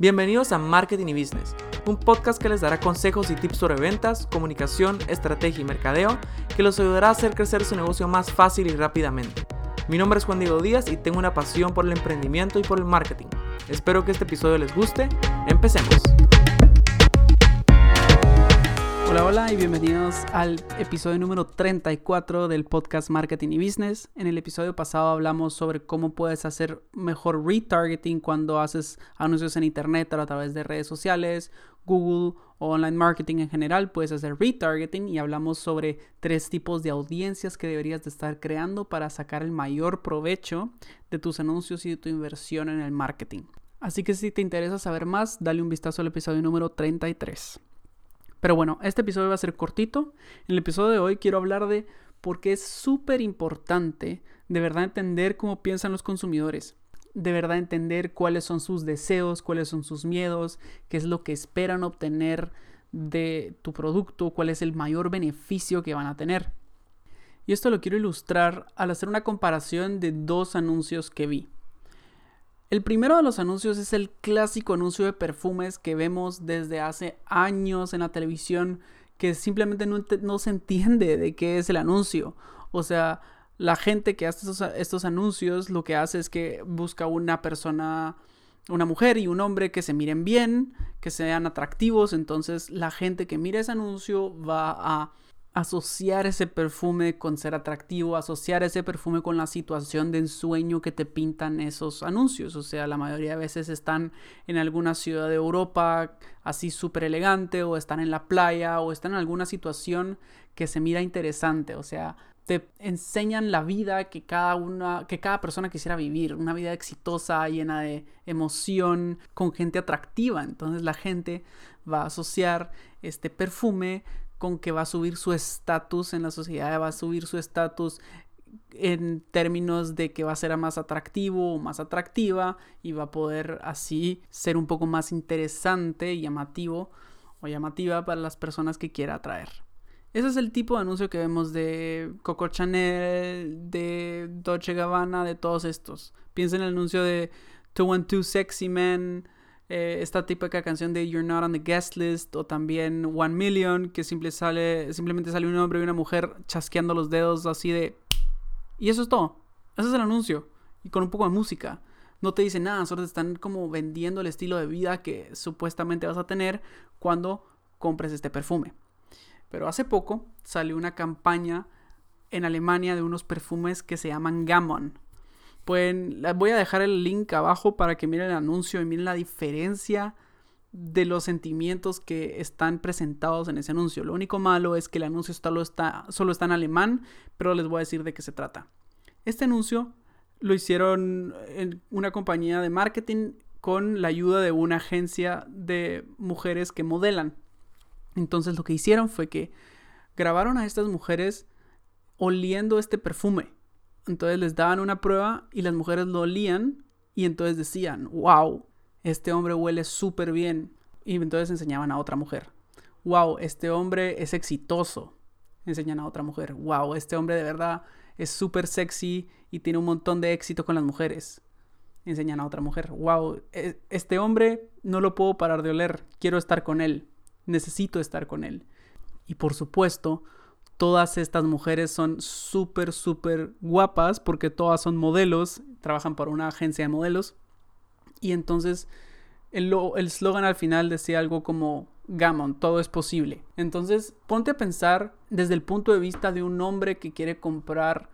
Bienvenidos a Marketing y Business, un podcast que les dará consejos y tips sobre ventas, comunicación, estrategia y mercadeo que los ayudará a hacer crecer su negocio más fácil y rápidamente. Mi nombre es Juan Diego Díaz y tengo una pasión por el emprendimiento y por el marketing. Espero que este episodio les guste. Empecemos. Hola, hola y bienvenidos al episodio número 34 del podcast Marketing y Business. En el episodio pasado hablamos sobre cómo puedes hacer mejor retargeting cuando haces anuncios en internet a través de redes sociales, Google o online marketing en general. Puedes hacer retargeting y hablamos sobre tres tipos de audiencias que deberías de estar creando para sacar el mayor provecho de tus anuncios y de tu inversión en el marketing. Así que si te interesa saber más, dale un vistazo al episodio número 33. Pero bueno, este episodio va a ser cortito. En el episodio de hoy quiero hablar de por qué es súper importante de verdad entender cómo piensan los consumidores. De verdad entender cuáles son sus deseos, cuáles son sus miedos, qué es lo que esperan obtener de tu producto, cuál es el mayor beneficio que van a tener. Y esto lo quiero ilustrar al hacer una comparación de dos anuncios que vi. El primero de los anuncios es el clásico anuncio de perfumes que vemos desde hace años en la televisión, que simplemente no, se entiende de qué es el anuncio. O sea, la gente que hace estos, anuncios lo que hace es que busca una persona, una mujer y un hombre que se miren bien, que sean atractivos. Entonces la gente que mira ese anuncio va a asociar ese perfume con ser atractivo, asociar ese perfume con la situación de ensueño que te pintan esos anuncios. O sea, la mayoría de veces están en alguna ciudad de Europa así súper elegante o están en la playa o están en alguna situación que se mira interesante. O sea, te enseñan la vida que cada una, que cada persona quisiera vivir, una vida exitosa, llena de emoción, con gente atractiva. Entonces la gente va a asociar este perfume con que va a subir su estatus en la sociedad, va a subir su estatus en términos de que va a ser más atractivo o más atractiva y va a poder así ser un poco más interesante y llamativo o llamativa para las personas que quiera atraer. Ese es el tipo de anuncio que vemos de Coco Chanel, de Dolce Gabbana, de todos estos. Piensa en el anuncio de 212 Sexy Men, eh, esta típica canción de You're Not on the Guest List o también One Million, que sale, simplemente sale un hombre y una mujer chasqueando los dedos así de... Y eso es todo. Ese es el anuncio. Y con un poco de música. No te dice nada, solo te están como vendiendo el estilo de vida que supuestamente vas a tener cuando compres este perfume. Pero hace poco salió una campaña en Alemania de unos perfumes que se llaman Gammon Pueden, voy a dejar el link abajo para que miren el anuncio y miren la diferencia de los sentimientos que están presentados en ese anuncio. Lo único malo es que el anuncio solo está, solo está en alemán, pero les voy a decir de qué se trata. Este anuncio lo hicieron en una compañía de marketing con la ayuda de una agencia de mujeres que modelan. Entonces lo que hicieron fue que grabaron a estas mujeres oliendo este perfume entonces les daban una prueba y las mujeres lo olían y entonces decían, wow, este hombre huele súper bien. Y entonces enseñaban a otra mujer, wow, este hombre es exitoso. Enseñan a otra mujer, wow, este hombre de verdad es súper sexy y tiene un montón de éxito con las mujeres. Enseñan a otra mujer, wow, e, este hombre no lo puedo parar de oler, quiero estar con él, necesito estar con él. Y por supuesto, todas estas mujeres son súper, súper guapas porque todas son modelos, trabajan para una agencia de modelos. Y entonces el eslogan al final decía algo como Gammon, todo es posible. Entonces ponte a pensar desde el punto de vista de un hombre que quiere comprar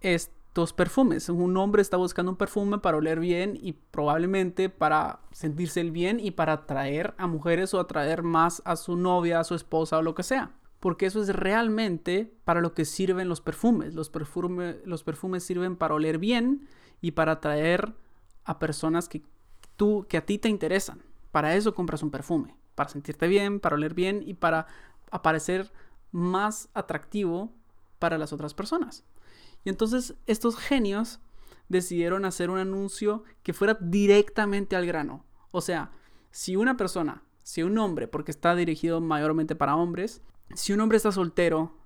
estos perfumes. Un hombre está buscando un perfume para oler bien y probablemente para sentirse el bien y para atraer a mujeres o atraer más a su novia, a su esposa o lo que sea porque eso es realmente para lo que sirven los perfumes. Los, los perfumes sirven para oler bien y para atraer a personas que, tú, que a ti te interesan. Para eso compras un perfume, para sentirte bien, para oler bien y para aparecer más atractivo para las otras personas. Y entonces estos genios decidieron hacer un anuncio que fuera directamente al grano. O sea, si una persona, si un hombre, porque está dirigido mayormente para hombres, si un hombre está soltero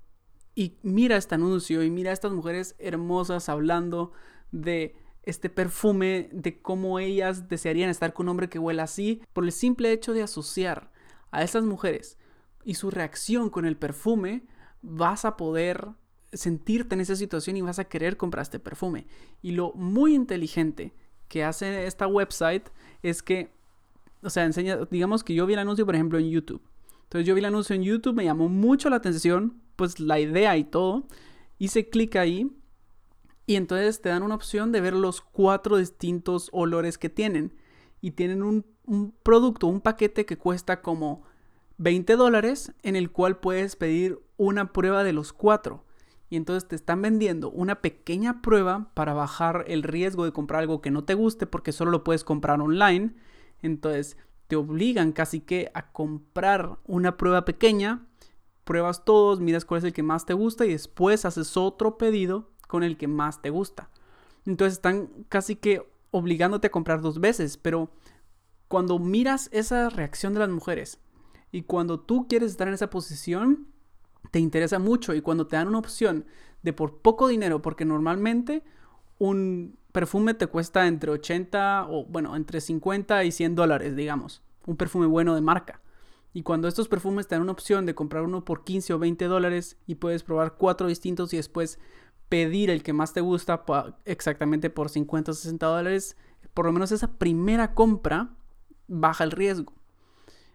y mira este anuncio y mira a estas mujeres hermosas hablando de este perfume, de cómo ellas desearían estar con un hombre que huela así, por el simple hecho de asociar a esas mujeres y su reacción con el perfume, vas a poder sentirte en esa situación y vas a querer comprar este perfume. Y lo muy inteligente que hace esta website es que, o sea, enseña, digamos que yo vi el anuncio, por ejemplo, en YouTube. Entonces yo vi el anuncio en YouTube, me llamó mucho la atención, pues la idea y todo. Hice clic ahí y entonces te dan una opción de ver los cuatro distintos olores que tienen. Y tienen un, un producto, un paquete que cuesta como 20 dólares en el cual puedes pedir una prueba de los cuatro. Y entonces te están vendiendo una pequeña prueba para bajar el riesgo de comprar algo que no te guste porque solo lo puedes comprar online. Entonces te obligan casi que a comprar una prueba pequeña, pruebas todos, miras cuál es el que más te gusta y después haces otro pedido con el que más te gusta. Entonces están casi que obligándote a comprar dos veces, pero cuando miras esa reacción de las mujeres y cuando tú quieres estar en esa posición, te interesa mucho y cuando te dan una opción de por poco dinero, porque normalmente un perfume te cuesta entre 80 o bueno, entre 50 y 100 dólares, digamos, un perfume bueno de marca. Y cuando estos perfumes te dan una opción de comprar uno por 15 o 20 dólares y puedes probar cuatro distintos y después pedir el que más te gusta exactamente por 50 o 60 dólares, por lo menos esa primera compra baja el riesgo.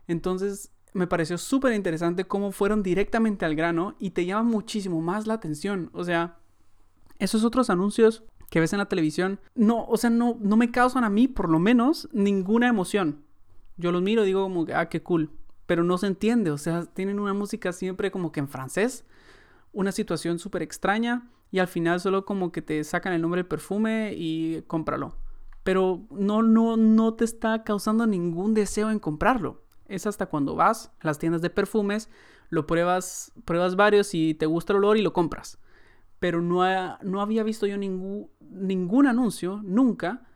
Entonces, me pareció súper interesante cómo fueron directamente al grano y te llama muchísimo más la atención. O sea, esos otros anuncios que ves en la televisión, no, o sea, no, no me causan a mí, por lo menos, ninguna emoción. Yo los miro y digo como ah, qué cool. Pero no se entiende, o sea, tienen una música siempre como que en francés, una situación súper extraña y al final solo como que te sacan el nombre del perfume y cómpralo. Pero no, no, no te está causando ningún deseo en comprarlo es hasta cuando vas a las tiendas de perfumes, lo pruebas, pruebas varios y te gusta el olor y lo compras. Pero no, no había visto yo ningún, ningún anuncio, nunca,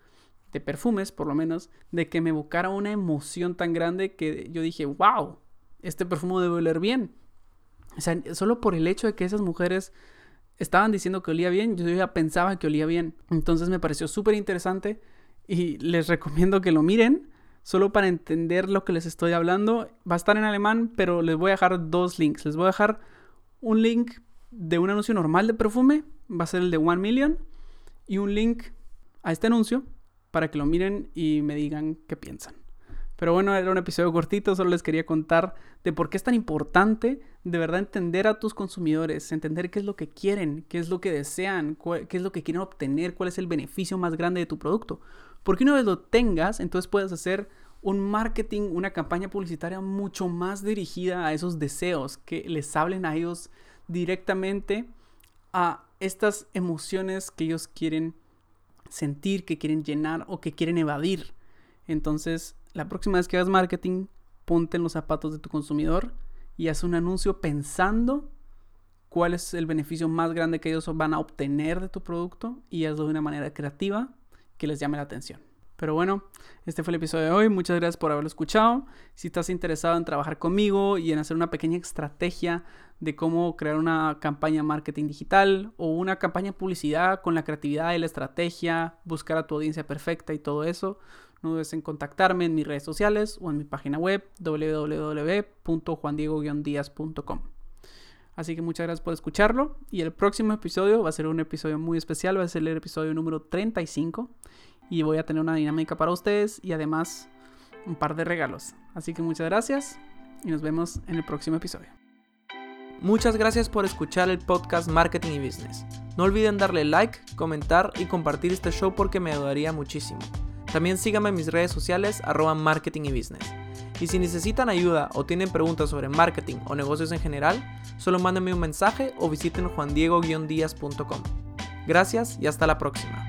de perfumes por lo menos, de que me evocara una emoción tan grande que yo dije, wow, este perfume debe oler bien. O sea, solo por el hecho de que esas mujeres estaban diciendo que olía bien, yo ya pensaba que olía bien. Entonces me pareció súper interesante y les recomiendo que lo miren solo para entender lo que les estoy hablando. Va a estar en alemán, pero les voy a dejar dos links. Les voy a dejar un link de un anuncio normal de perfume, va a ser el de One Million, y un link a este anuncio para que lo miren y me digan qué piensan. Pero bueno, era un episodio cortito, solo les quería contar de por qué es tan importante de verdad entender a tus consumidores, entender qué es lo que quieren, qué es lo que desean, qué es lo que quieren obtener, cuál es el beneficio más grande de tu producto. Porque una vez lo tengas, entonces puedes hacer un marketing, una campaña publicitaria mucho más dirigida a esos deseos, que les hablen a ellos directamente a estas emociones que ellos quieren sentir, que quieren llenar o que quieren evadir. Entonces, la próxima vez que hagas marketing, ponte en los zapatos de tu consumidor y haz un anuncio pensando cuál es el beneficio más grande que ellos van a obtener de tu producto y hazlo de una manera creativa que les llame la atención. Pero bueno, este fue el episodio de hoy. Muchas gracias por haberlo escuchado. Si estás interesado en trabajar conmigo y en hacer una pequeña estrategia de cómo crear una campaña marketing digital o una campaña publicidad con la creatividad y la estrategia, buscar a tu audiencia perfecta y todo eso, no dudes en contactarme en mis redes sociales o en mi página web wwwjuandiego Así que muchas gracias por escucharlo. Y el próximo episodio va a ser un episodio muy especial, va a ser el episodio número 35. Y voy a tener una dinámica para ustedes y además un par de regalos. Así que muchas gracias y nos vemos en el próximo episodio. Muchas gracias por escuchar el podcast Marketing y Business. No olviden darle like, comentar y compartir este show porque me ayudaría muchísimo. También síganme en mis redes sociales arroba marketing y business. Y si necesitan ayuda o tienen preguntas sobre marketing o negocios en general, solo mándenme un mensaje o visiten juandiego-díaz.com. Gracias y hasta la próxima.